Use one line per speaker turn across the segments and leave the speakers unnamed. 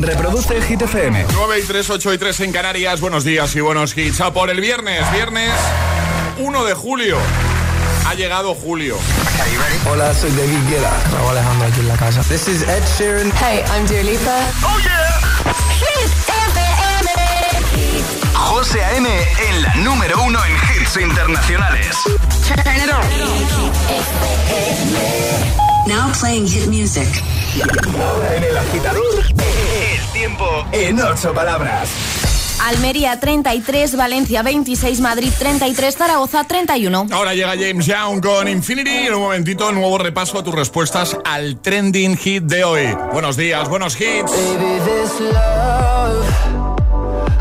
Reproduce Hit FM.
9 y 3, 8 y 3 en Canarias. Buenos días y buenos hits. A por el viernes. Viernes 1 de julio. Ha llegado julio.
Hola, soy David Guetta.
Raúl Alejandro aquí en la casa.
This is Ed Sheeran.
Hey, I'm Dua Lipa.
¡Oh, yeah!
Hit FM.
José A.M. en la número uno en hits internacionales.
Turn it on.
Now playing hit music.
Ahora en el agitador, tiempo en ocho palabras.
Almería 33, Valencia 26, Madrid 33, Zaragoza 31.
Ahora llega James Young con Infinity. En un momentito, nuevo repaso a tus respuestas al trending hit de hoy. Buenos días, buenos hits.
Baby, this love,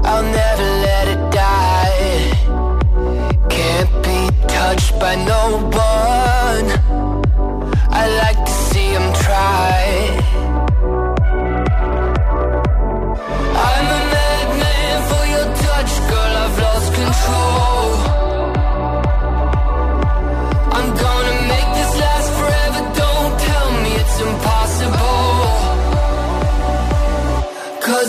I'll never let it die. Can't be touched by no one. I like to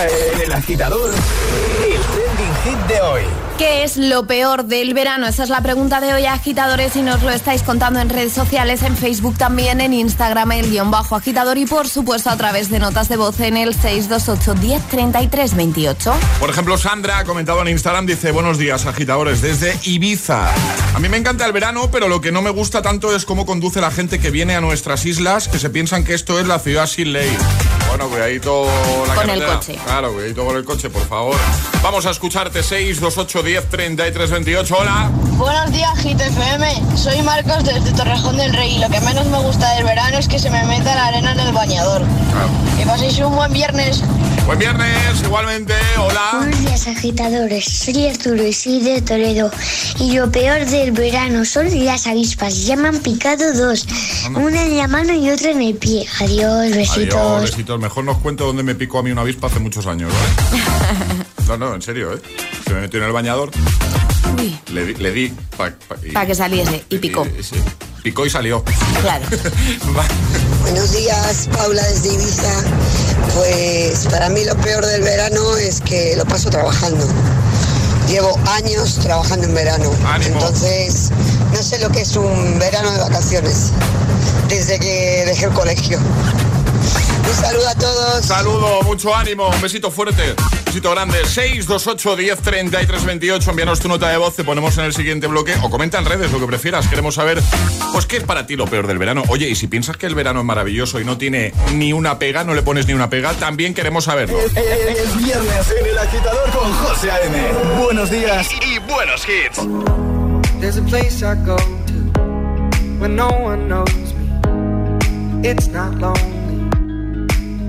Ahora en el agitador, el trending hit de hoy.
¿Qué es lo peor del verano? Esa es la pregunta de hoy, agitadores, y nos lo estáis contando en redes sociales, en Facebook también, en Instagram, el guion bajo agitador y por supuesto a través de notas de voz en el 628 10 33 28.
Por ejemplo, Sandra ha comentado en Instagram, dice, buenos días, agitadores, desde Ibiza. A mí me encanta el verano, pero lo que no me gusta tanto es cómo conduce la gente que viene a nuestras islas, que se piensan que esto es la ciudad sin ley. Bueno, cuidadito la
Con el coche.
Claro, cuidadito con el coche, por favor. Vamos a escucharte 6, 2, 8, 10, 33, 28. Hola.
Buenos días, Hit FM. Soy Marcos desde Torrejón del Rey y lo que menos me gusta del verano es que se me meta la arena en el bañador. Que paséis un buen viernes.
Buen viernes, igualmente. Hola.
Buenos días agitadores, soy Arturo y soy de Toledo y lo peor del verano son las avispas, ya me han picado dos, una en la mano y otra en el pie. Adiós, besitos.
Adiós, besitos. Mejor nos cuento dónde me picó a mí una avispa hace muchos años, ¿vale? No, no, en serio, ¿eh? Se me metió en el bañador.
Uy,
Le, di- le di para
para que saliese y picó.
sí, picó y salió.
Claro.
Buenos días, Paula desde Ibiza. Pues para mí lo peor del verano es que lo paso trabajando. Llevo años trabajando en verano.
Ánimo.
Entonces, no sé lo que es un verano de vacaciones. Desde que dejé el colegio. Un saludo a todos.
Saludo, mucho ánimo, un besito fuerte, un besito grande. 628 10 33 28. Envíanos tu nota de voz, te ponemos en el siguiente bloque o comenta en redes lo que prefieras. Queremos saber, pues, qué es para ti lo peor del verano. Oye, y si piensas que el verano es maravilloso y no tiene ni una pega, no le pones ni una pega, también queremos saberlo.
Es viernes en el agitador con José A.M. Buenos días y, y buenos hits.
There's a place I go to when no one knows me. It's not lonely,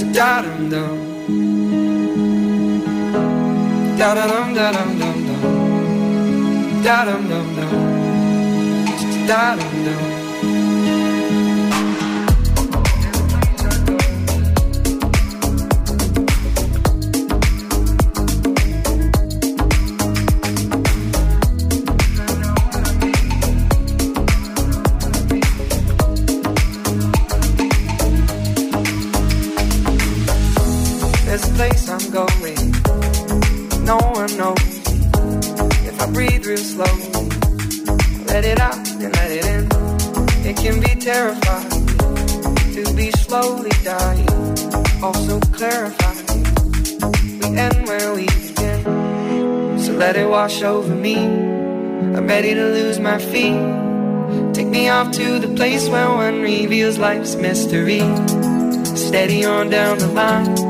Da dum dum. Da dum da dum dum dum. Da dum dum dum. Da dum dum. Going. No one knows if I breathe real slowly. Let it out and let it in. It can be terrifying to be slowly dying. Also clarifying. We end where we begin. So let it wash over me. I'm ready to lose my feet. Take me off to the place where one reveals life's mystery. Steady on down the line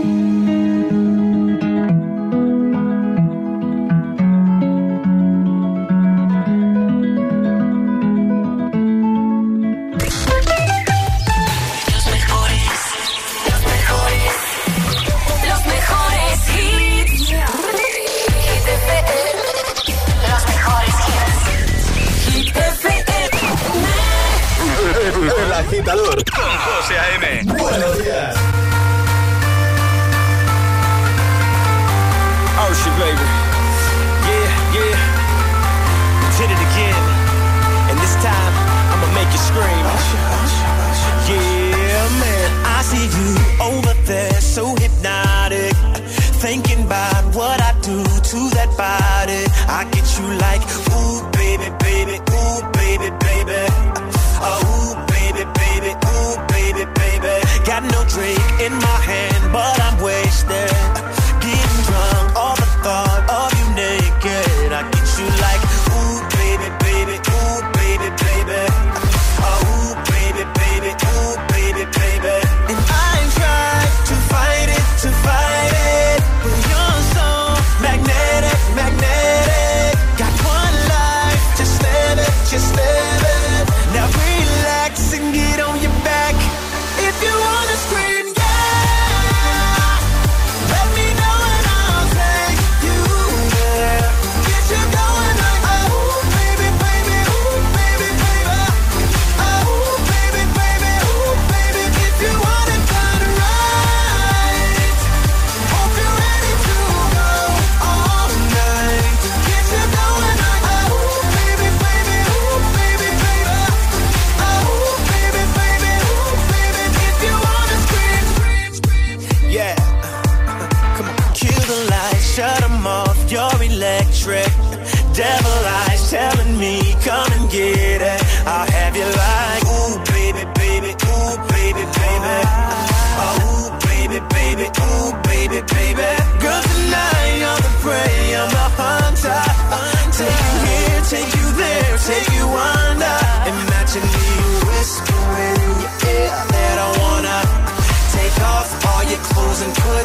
Agitador con José A.M. Buenos días.
Ocean, baby.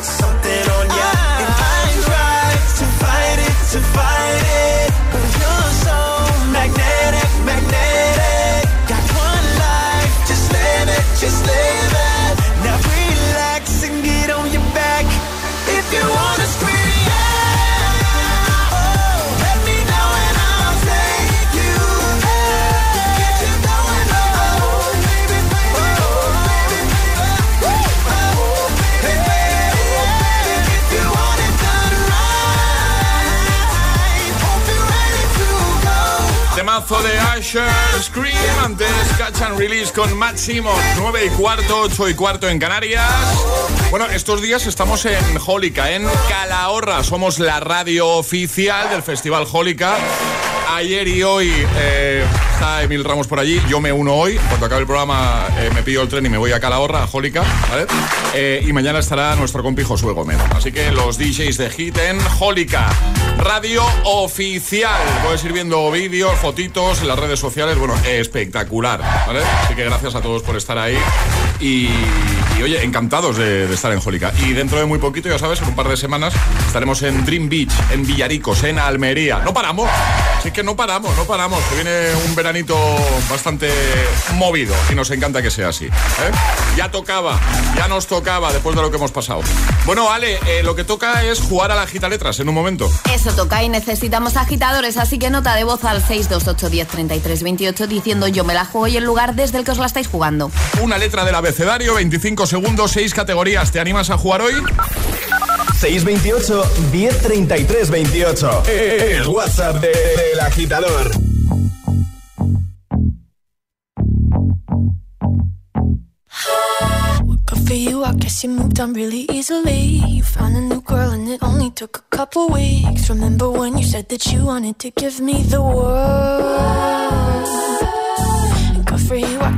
Some Asher, Scream, antes Catch and Release con Máximo, 9 y cuarto, 8 y cuarto en Canarias. Bueno, estos días estamos en Jólica, en Calahorra, somos la radio oficial del Festival Jólica. Ayer y hoy eh, está Emil Ramos por allí, yo me uno hoy, cuando acabe el programa eh, me pillo el tren y me voy a Calahorra, a Jólica, ¿vale? Eh, y mañana estará nuestro compi Josué Gómez. Así que los DJs de Hit en Jólica, radio oficial. Puedes ir viendo vídeos, fotitos en las redes sociales, bueno, espectacular, ¿vale? Así que gracias a todos por estar ahí y, y, oye, encantados de, de estar en Jólica. Y dentro de muy poquito, ya sabes, en un par de semanas estaremos en Dream Beach, en Villaricos, en Almería. No paramos, sí que no paramos, no paramos, que viene un veranito bastante movido y nos encanta que sea así. ¿eh? Ya tocaba, ya nos tocaba después de lo que hemos pasado. Bueno, Ale, eh, lo que toca es jugar a la gita letras en un momento.
Eso toca y necesitamos agitadores, así que nota de voz al 628 10 33 28 diciendo yo me la juego y el lugar desde el que os la estáis jugando.
Una letra del abecedario, 25 segundos, 6 categorías. ¿Te animas a jugar hoy?
628 1033 28. El WhatsApp de- del agitador.
Good for you, I guess you moved on really easily. You found a new girl and it only took a couple weeks. Remember when you said that you wanted to give me the world?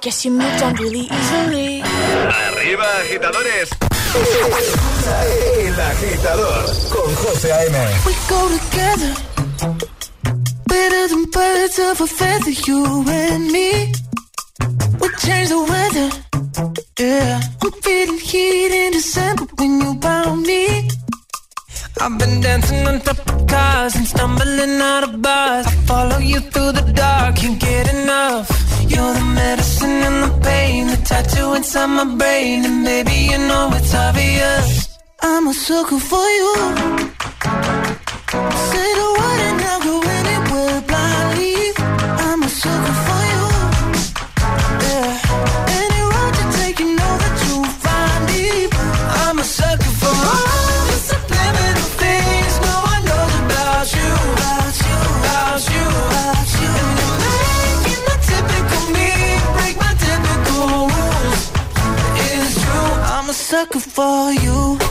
Guess you
moved on really easily.
Arriba, agitadores. El agitador con José A.M.
We go together. Better than birds of a feather, you and me. For you.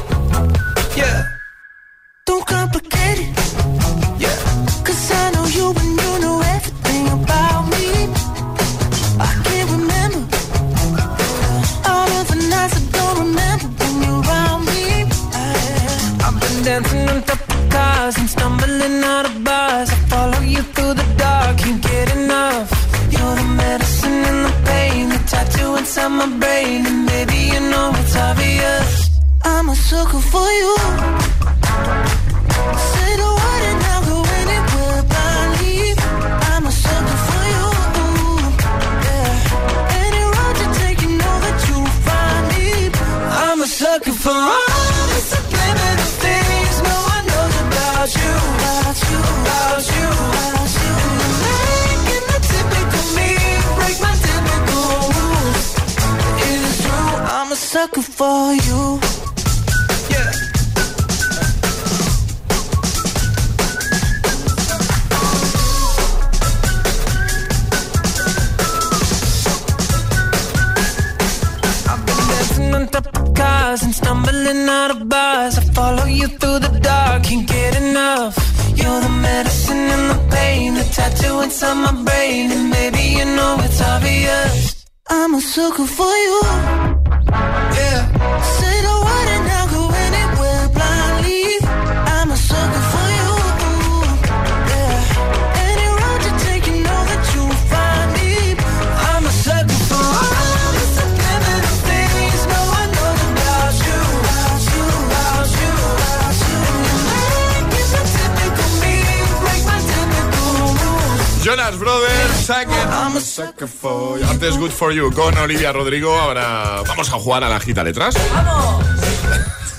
I'm a sucker for you.
Antes Good For You con Olivia Rodrigo. Ahora vamos a jugar a la gita letras.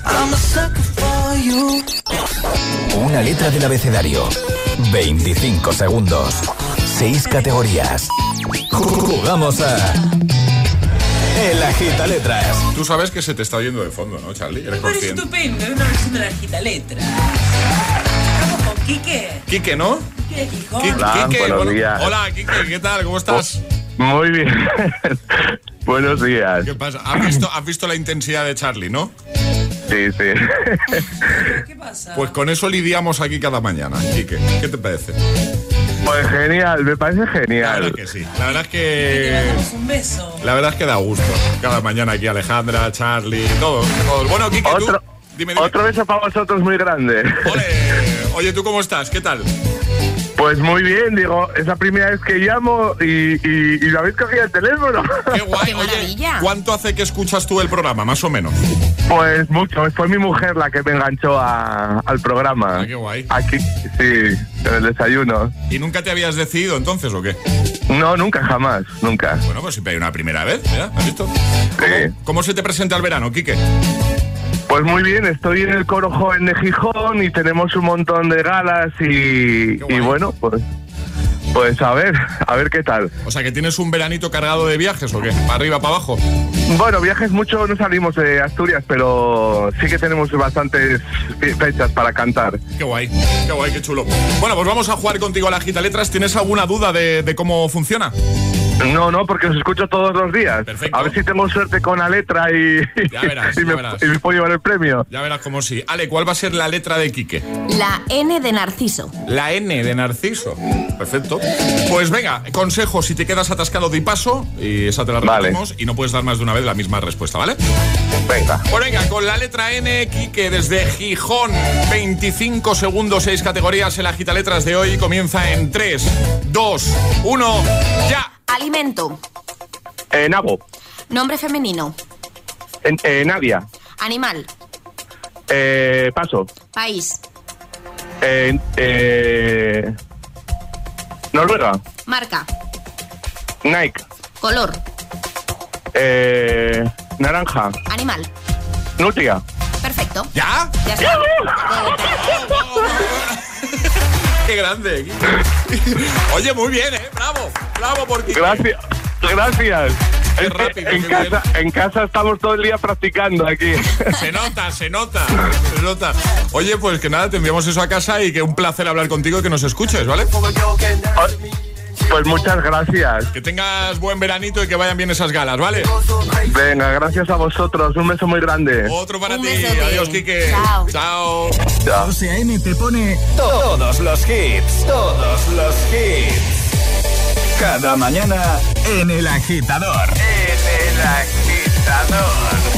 I'm a sucker for you.
Una letra del abecedario. 25 segundos. 6 categorías. Jugamos a. El agita letras.
Tú sabes que se te está oyendo de fondo, ¿no, Charlie? Eres
Me parece estupendo, es una versión de la gita letra. Vamos con Quique.
Quique, ¿no?
Quique Gijón.
Qui-
Hola,
Quique,
buenos
bueno-
días.
Hola, Quique, ¿qué tal? ¿Cómo estás?
Muy bien. Buenos días.
¿Qué pasa? ¿Has visto, has visto la intensidad de Charlie, no?
Sí, sí.
¿Qué pasa?
Pues con eso lidiamos aquí cada mañana, Quique. ¿Qué te parece?
Pues genial, me parece
La verdad
genial.
que sí. La verdad es que.
un beso.
La verdad es que da gusto. Cada mañana aquí Alejandra, Charlie, todos. todos. Bueno, Quique, tú.
Otro,
Dime, dime.
otro beso para vosotros muy grande.
Ole. Oye, ¿tú cómo estás? ¿Qué tal?
Pues muy bien, digo, es la primera vez que llamo y, y, y lo habéis cogido el teléfono.
Qué guay.
Qué
Oye. ¿cuánto hace que escuchas tú el programa, más o menos?
Pues mucho, fue mi mujer la que me enganchó a- al programa.
Ah, qué guay.
Aquí, sí, en el desayuno.
¿Y nunca te habías decidido entonces o qué?
No, nunca, jamás, nunca.
Bueno, pues siempre hay una primera vez, ¿ya? ¿Has visto?
Sí.
¿Cómo se te presenta el verano, Quique?
Pues muy bien, estoy en el Coro Joven de Gijón y tenemos un montón de galas y, bueno, pues pues a ver, a ver qué tal.
O sea, que tienes un veranito cargado de viajes o qué? ¿Para arriba, para abajo?
Bueno, viajes mucho no salimos de Asturias, pero sí que tenemos bastantes fe- fechas para cantar.
Qué guay, qué guay, qué chulo. Bueno, pues vamos a jugar contigo a la gita letras. ¿Tienes alguna duda de, de cómo funciona?
No, no, porque os escucho todos los días. A ver si tengo suerte con la letra y,
Ya verás,
y,
ya
me,
verás.
y me puedo llevar el premio.
Ya verás cómo sí. Ale, ¿cuál va a ser la letra de Quique?
La N de Narciso.
La N de Narciso. Perfecto. Pues venga, consejo, si te quedas atascado de paso, y esa te la
Vale.
repetimos, y no puedes dar más de una vez la misma respuesta, ¿vale?
Venga.
Pues venga, con la letra N, Quique, desde Gijón, 25 segundos, 6 categorías, el agita letras de hoy comienza en 3, 2, 1, ya.
Alimento.
Eh, Nabo.
Nombre femenino.
En- eh, Nadia.
Animal.
Eh, paso.
País.
Eh, eh, Noruega.
Marca.
Nike.
Color.
Eh, naranja.
Animal.
Nutria.
Perfecto.
¿Ya?
Ya está.
Qué grande. Oye, muy bien, ¿eh? Bravo, bravo por Quique.
Gracias. Gracias. Es
rápido,
en,
qué
casa, en casa estamos todo el día practicando aquí.
Se nota, se nota, se nota. Oye, pues que nada, te enviamos eso a casa y que un placer hablar contigo y que nos escuches, ¿vale?
Pues muchas gracias.
Que tengas buen veranito y que vayan bien esas galas, ¿vale?
Venga, gracias a vosotros. Un beso muy grande.
Otro para ti. Adiós, Quique.
Chao.
Chao.
José A.M. te pone todos los hits, todos los hits. Cada mañana en El Agitador. En El Agitador.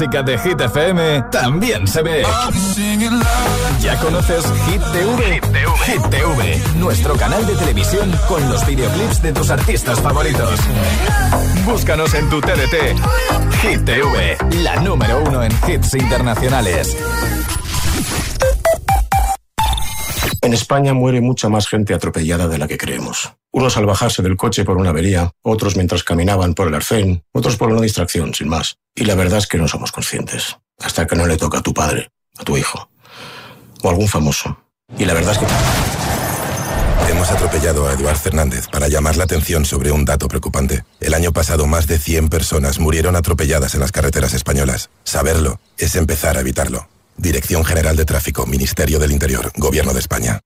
música de Hit FM también se ve. ¿Ya conoces Hit TV? Hit TV, nuestro canal de televisión con los videoclips de tus artistas favoritos. Búscanos en tu TDT. Hit TV, la número uno en hits internacionales.
En España muere mucha más gente atropellada de la que creemos. Unos al bajarse del coche por una avería, otros mientras caminaban por el arcén, otros por una distracción, sin más. Y la verdad es que no somos conscientes. Hasta que no le toca a tu padre, a tu hijo, o a algún famoso. Y la verdad es que...
Hemos atropellado a Eduard Fernández para llamar la atención sobre un dato preocupante. El año pasado más de 100 personas murieron atropelladas en las carreteras españolas. Saberlo es empezar a evitarlo. Dirección General de Tráfico, Ministerio del Interior, Gobierno de España.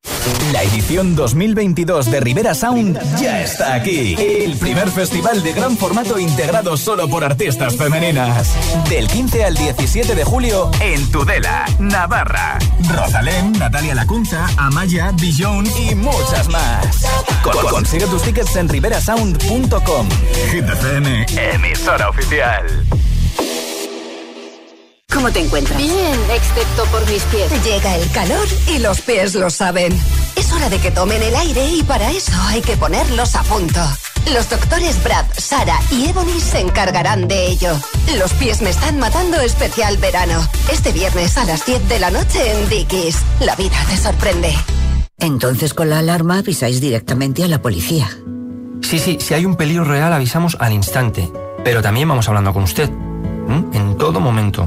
La edición 2022 de Rivera Sound ya está aquí. El primer festival de gran formato integrado solo por artistas femeninas. Del 15 al 17 de julio en Tudela, Navarra. Rosalén, Natalia Lacunza, Amaya, Dijon y muchas más. Con- consigue tus tickets en riverasound.com. FM, emisora oficial.
¿Cómo te encuentras?
Bien, excepto por mis pies.
Llega el calor y los pies lo saben. Es hora de que tomen el aire y para eso hay que ponerlos a punto. Los doctores Brad, Sara y Ebony se encargarán de ello. Los pies me están matando especial verano. Este viernes a las 10 de la noche en Dickies. La vida te sorprende.
Entonces con la alarma avisáis directamente a la policía.
Sí, sí, si hay un peligro real avisamos al instante. Pero también vamos hablando con usted. ¿m? En todo momento.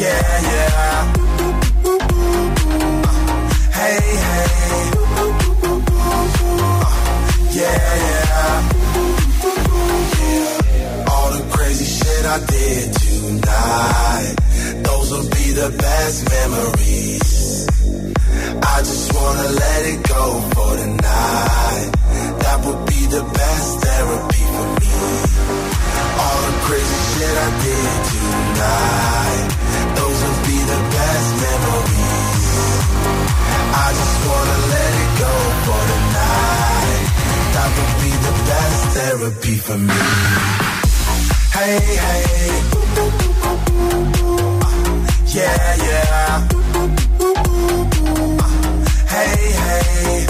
Yeah, yeah. Hey, hey. Yeah, yeah. All the crazy shit I did tonight. Those will be the best memories. I just wanna let it go for tonight. That would be the best therapy for me. All the crazy shit I did tonight. The memories. I just wanna let it go for. That would be the best therapy for me. Hey, hey. Yeah, yeah. Hey, hey.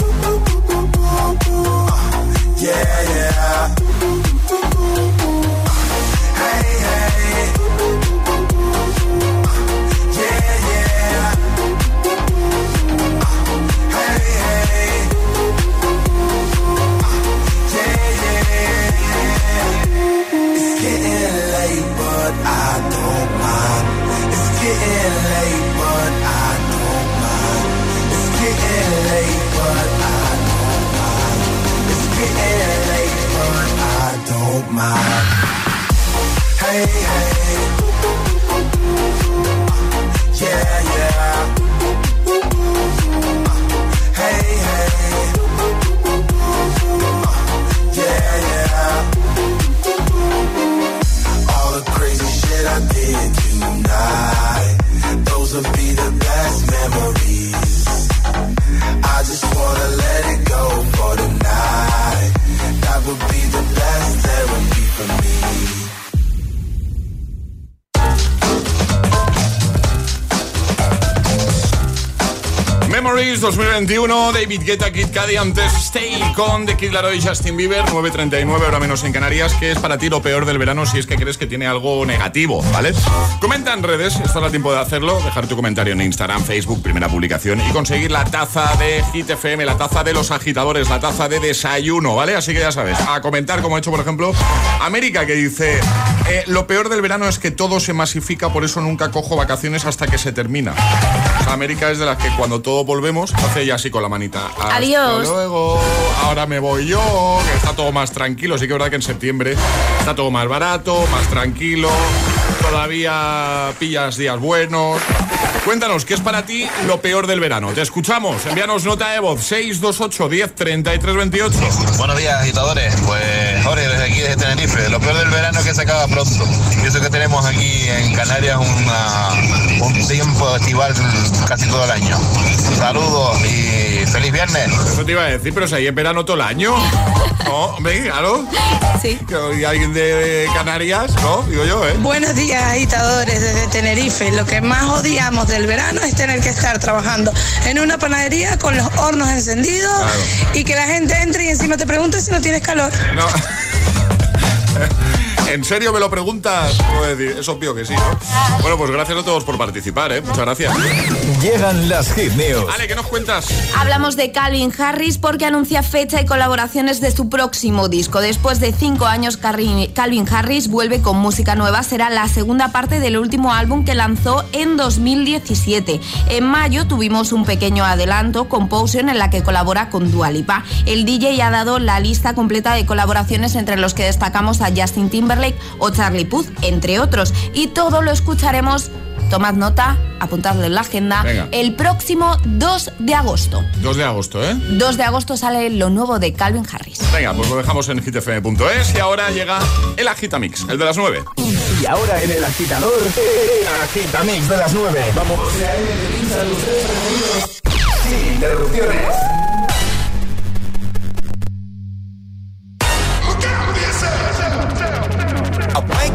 Yeah, yeah. my. Hey, hey.
2021, David Guetta, Kid Cudi, antes Stay con The Kid Laroi y Justin Bieber, 9.39, ahora menos en Canarias, que es para ti lo peor del verano si es que crees que tiene algo negativo, ¿vale? Comenta en redes, estás a tiempo de hacerlo, dejar tu comentario en Instagram, Facebook, primera publicación y conseguir la taza de Hit FM, la taza de los agitadores, la taza de desayuno, ¿vale? Así que ya sabes, a comentar como he hecho, por ejemplo, América que dice, eh, lo peor del verano es que todo se masifica, por eso nunca cojo vacaciones hasta que se termina. América es de las que cuando todos volvemos, hace ya así con la manita. Hasta
Adiós.
luego, ahora me voy yo, que está todo más tranquilo. Sí que es verdad que en septiembre está todo más barato, más tranquilo, todavía pillas días buenos. Cuéntanos, ¿qué es para ti lo peor del verano? Te escuchamos, envíanos nota de voz 628 10 33 28.
Buenos días, agitadores. Pues Jorge, desde aquí, desde Tenerife. Lo peor del verano es que se acaba pronto. Y eso que tenemos aquí en Canarias una- un tiempo estival casi todo el año. Saludos y feliz viernes.
Eso te iba a decir, pero si ahí es verano todo el año. No, hombre, claro.
Sí.
¿Y alguien de Canarias? No, digo yo, ¿eh?
Buenos días, agitadores desde Tenerife. Lo que más odiamos del verano es tener que estar trabajando en una panadería con los hornos encendidos y que la gente entre y encima te pregunte si no tienes calor.
No. ¿En serio me lo preguntas? Decir, es obvio que sí, ¿no? Bueno, pues gracias a todos por participar, ¿eh? Muchas gracias.
Llegan las hit news.
Ale, ¿qué nos cuentas?
Hablamos de Calvin Harris porque anuncia fecha y colaboraciones de su próximo disco. Después de cinco años, Calvin Harris vuelve con música nueva. Será la segunda parte del último álbum que lanzó en 2017. En mayo tuvimos un pequeño adelanto con Potion en la que colabora con Dua Lipa. El DJ ha dado la lista completa de colaboraciones entre los que destacamos a Justin Timberlake o Charlie Puth, entre otros. Y todo lo escucharemos. Tomad nota, apuntadlo en la agenda.
Venga.
El próximo 2 de agosto.
2 de agosto, ¿eh?
2 de agosto sale lo nuevo de Calvin Harris.
Venga, pues lo dejamos en hitfm.es y ahora llega el Agitamix, el de las 9.
Y ahora en el agitador, el agitamix de las 9. Vamos. Sin interrupciones.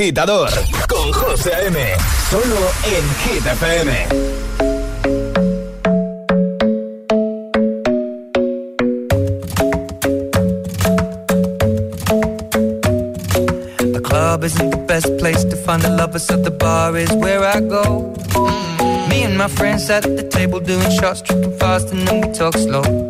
agitador con José A.M. Solo en Hit FM.
The club isn't the best place to find the lovers, so the bar is where I go. Mm. Me and my friends sat at the table doing shots, tripping fast, and then we talk slow.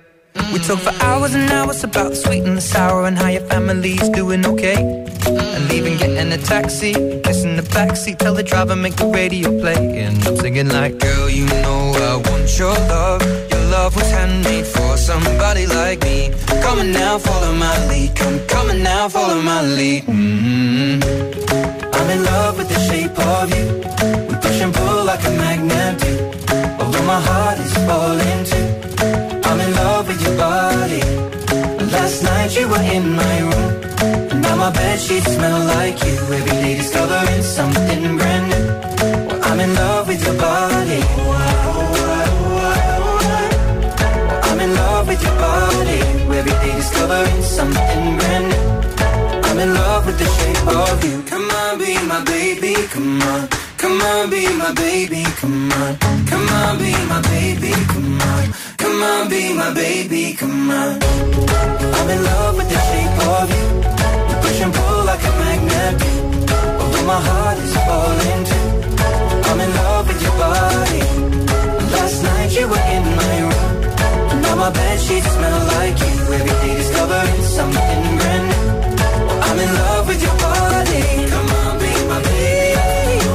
We talk for hours and hours about the sweet and the sour and how your family's doing okay. And leaving, getting a taxi, kissing the backseat, tell the driver make the radio play. And I'm singing like, girl, you know I want your love. Your love was handmade for somebody like me. Come on now, follow my lead. Come, on now, follow my lead. Mm-hmm. I'm in my room. And now my bed sheets smell like you. Every day discovering something brand new. Well, I'm in love with your body. I'm in love with your body. Every day discovering something brand new. I'm in love with the shape of you. Come on, be my baby, come on. Come on, be my baby, come on. Come on, be my baby, come on. Come on, be my baby, come on. I'm in love with the shape of you. We push and pull like a magnet. Although my heart is falling too. I'm in love with your body. Last night you were in my room. Now my bed sheets smell like you. Every day discovering something brand new. I'm in love with your body. Come on, be my baby.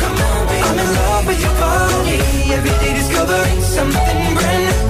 Come on, be I'm in love with your body. Every day discovering something brand new.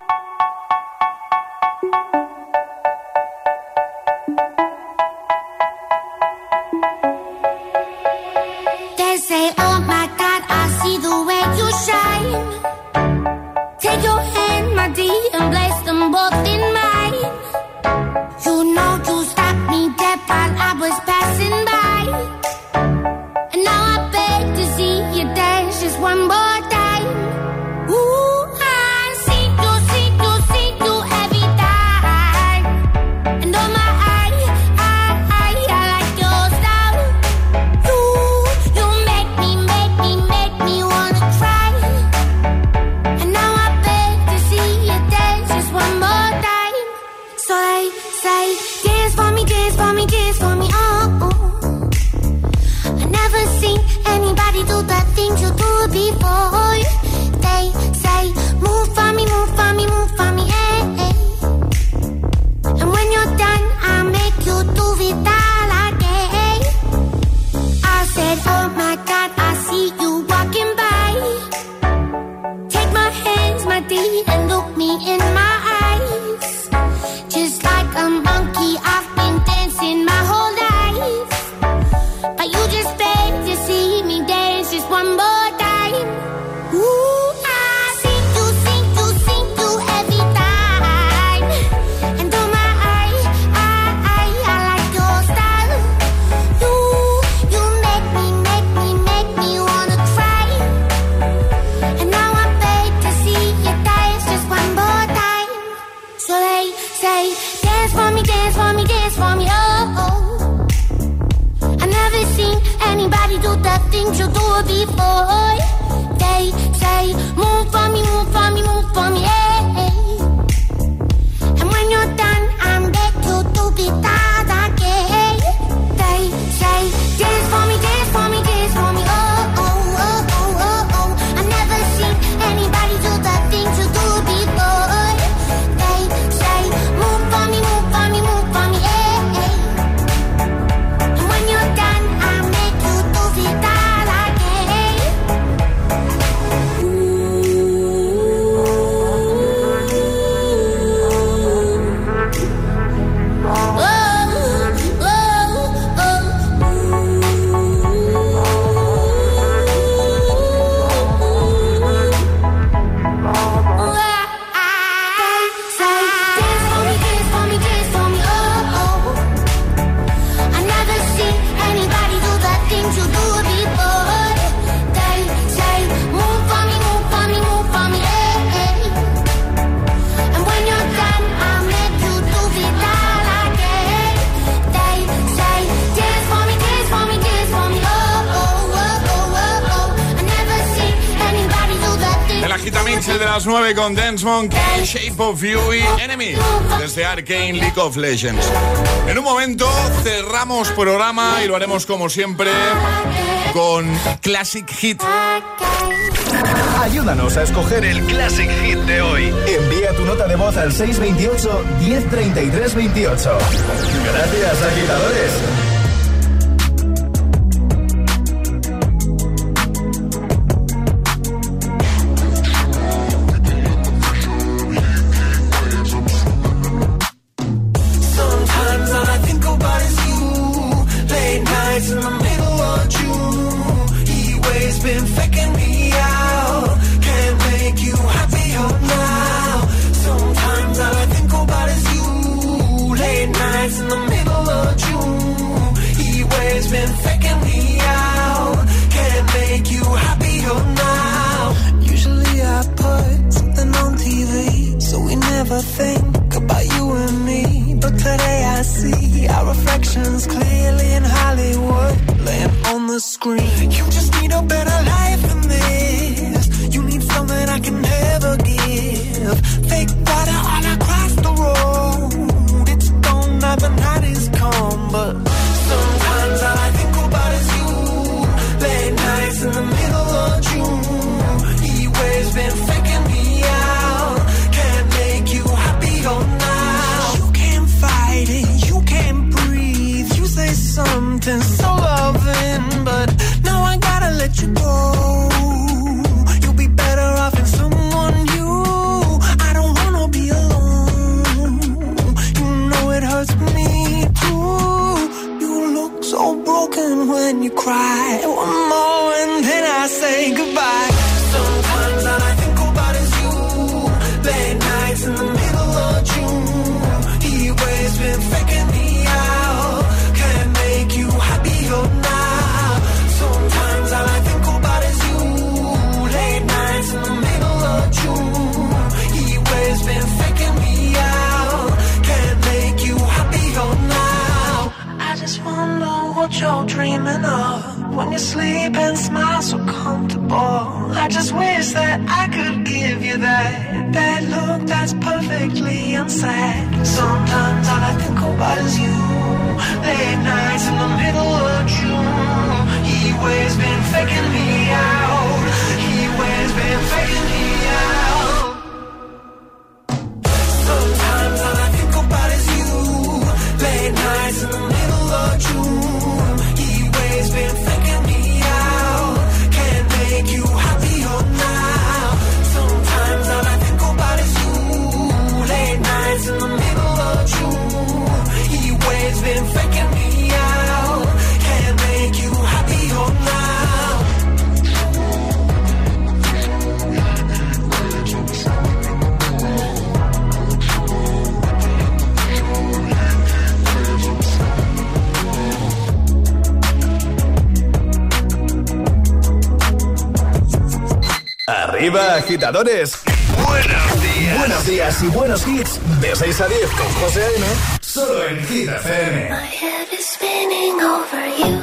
9 con Dance Monkey, Shape of You y Enemy, desde Arcane League of Legends. En un momento cerramos programa y lo haremos como siempre con Classic Hit.
Ayúdanos a escoger el Classic Hit de hoy. Envía tu nota de voz al 628 1033 28. Gracias, agitadores.
About you
and me. But today I see our reflections clearly in Hollywood, laying on the screen. You just need a better life than this. You need something I can never give. Fake water all across the road. It's gone now the night is come, but
you
that that look that's perfectly unsaid. Sometimes all I think about is you. Late nights in the middle of June. He waves been faking me out. He waves been faking me out.
Sometimes all I think about is you. Late nights in the middle of June. He waves been
Arriba, agitadores. Buenos días. Buenos días y buenos hits. De 6 a 10 con José A.M. Solo en Hit FM.
My head is spinning over you.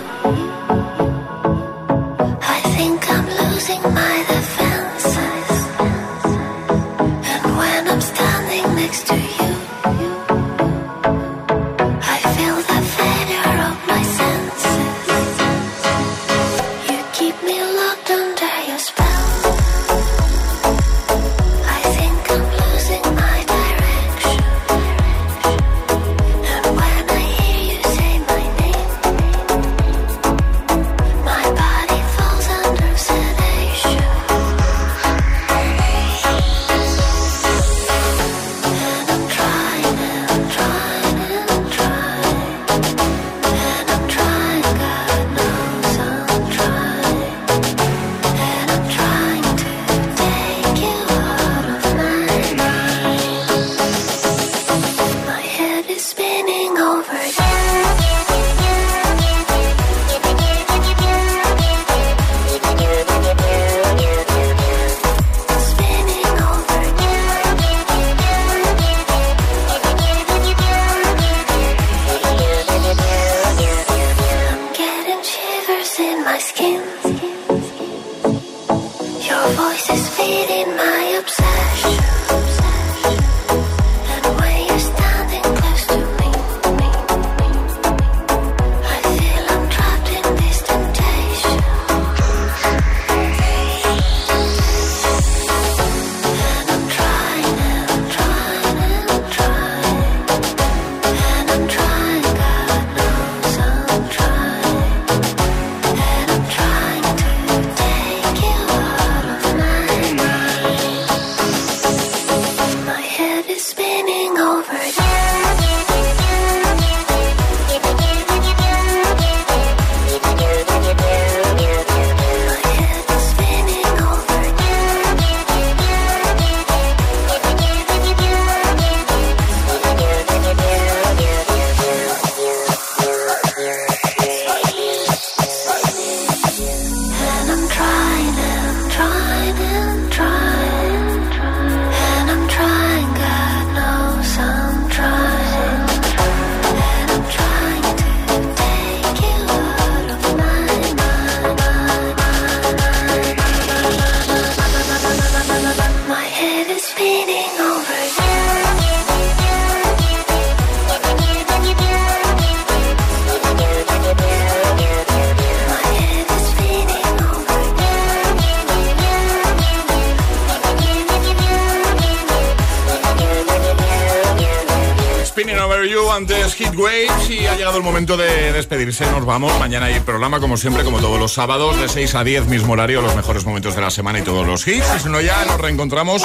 Llegado el momento de despedirse. Nos vamos. Mañana hay programa, como siempre, como todos los sábados, de 6 a 10, mismo horario, los mejores momentos de la semana y todos los hits. Y si no, ya nos reencontramos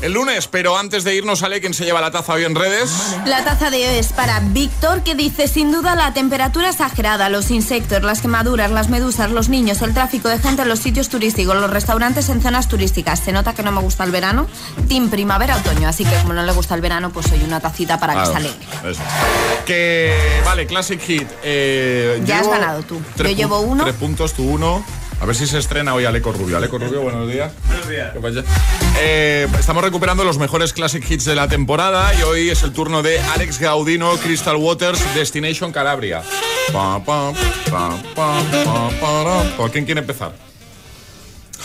el lunes. Pero antes de irnos, sale quien se lleva la taza hoy en redes.
La taza de hoy es para Víctor, que dice, sin duda la temperatura exagerada, los insectos, las quemaduras, las medusas, los niños, el tráfico de gente en los sitios turísticos, los restaurantes en zonas turísticas. Se nota que no me gusta el verano. Team primavera-otoño, así que como no le gusta el verano, pues soy una tacita para que
Claro,
se alegre.
Que, vale, Classic Hit. eh,
Ya has ganado tú.
tres
Yo llevo uno.
Tres puntos, tú uno. A ver si se estrena hoy Aleco Rubio. Aleco Rubio, buenos días.
Buenos días.
Eh, estamos recuperando los mejores Classic Hits de la temporada y hoy es el turno de Alex Gaudino, Crystal Waters, Destination Calabria. Pa, pa, pa, pa, pa, para. ¿Por quién quiere empezar?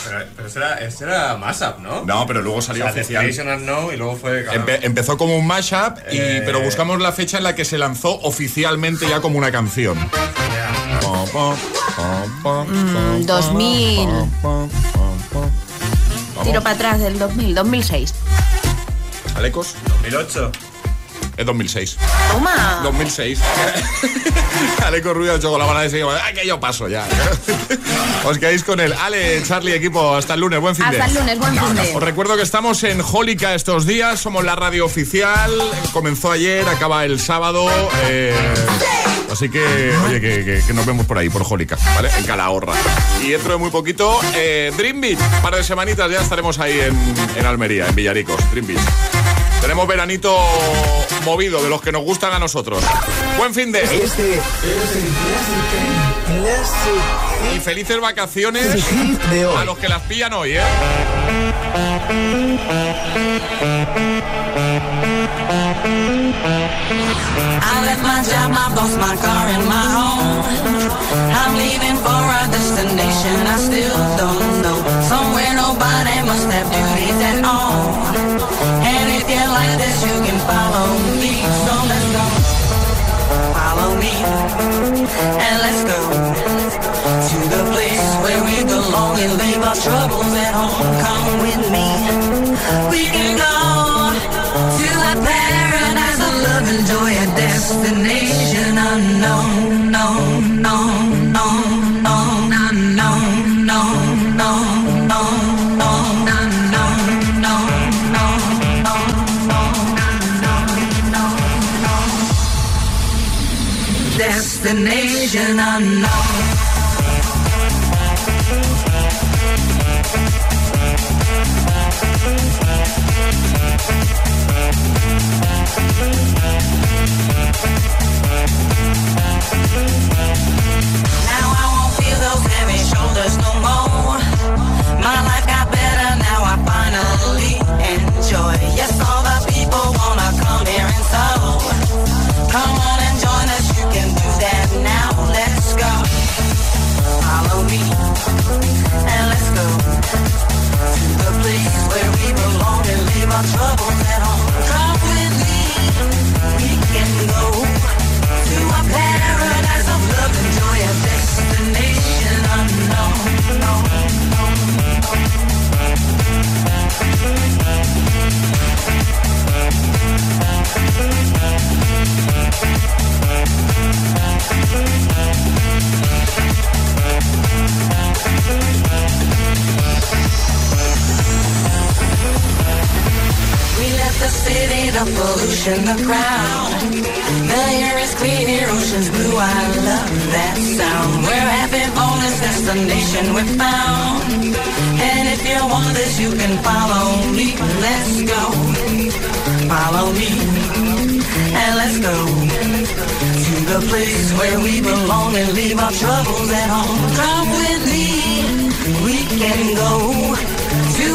Pero, pero ese era, ese era Mashup, ¿no?
No, pero luego salió
o sea,
oficial.
Unknown y luego fue...
Empe- empezó como un mashup, y,
Eh.
pero buscamos la fecha en la que se lanzó oficialmente ya como una canción. Pa, pa, pa, pa,
Mm, 2000.
Vamos.
Tiro para atrás del 2000, 2006.
¿Alecos?
2008.
Es 2006.
Toma.
2006. Aleco Rubio ha hecho la mano de ese ¡Ay, que yo paso ya! Os quedáis con él. Ale, Charlie, equipo, hasta el lunes. Buen fin de
Hasta el lunes, buen fin de.
Os recuerdo que estamos en Jólica estos días, somos la radio oficial, comenzó ayer, acaba el sábado, eh, así que, oye, que, que- que nos vemos por ahí, por Jólica, ¿vale? En Calahorra. Y dentro de muy poquito, eh, Dream Beach, un par de semanitas ya estaremos ahí en, en Almería, en Villaricos, Dream Beach. Tenemos veranito movido, de los que nos gustan a nosotros. Buen fin de...
Este
Y felices vacaciones a los que las pillan hoy, ¿eh?
I left my job, my boss, my car, and my home. I'm leaving for a destination I still don't know. Somewhere nobody must have duties at all. And you like this, you can follow me. So let's go. Follow me. And let's go to the place where we belong and leave our troubles at home. Come with me. We can go to a paradise of love and joy, a destination unknown, Asian, in the crowd. The air is Your ocean's blue. I love that sound. We're happy, bonus destination we found. And if you want this, you can follow me. Let's go. Follow me. And let's go to the place where we belong and leave our troubles at home. Come with me. We can go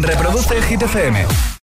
Reproduce el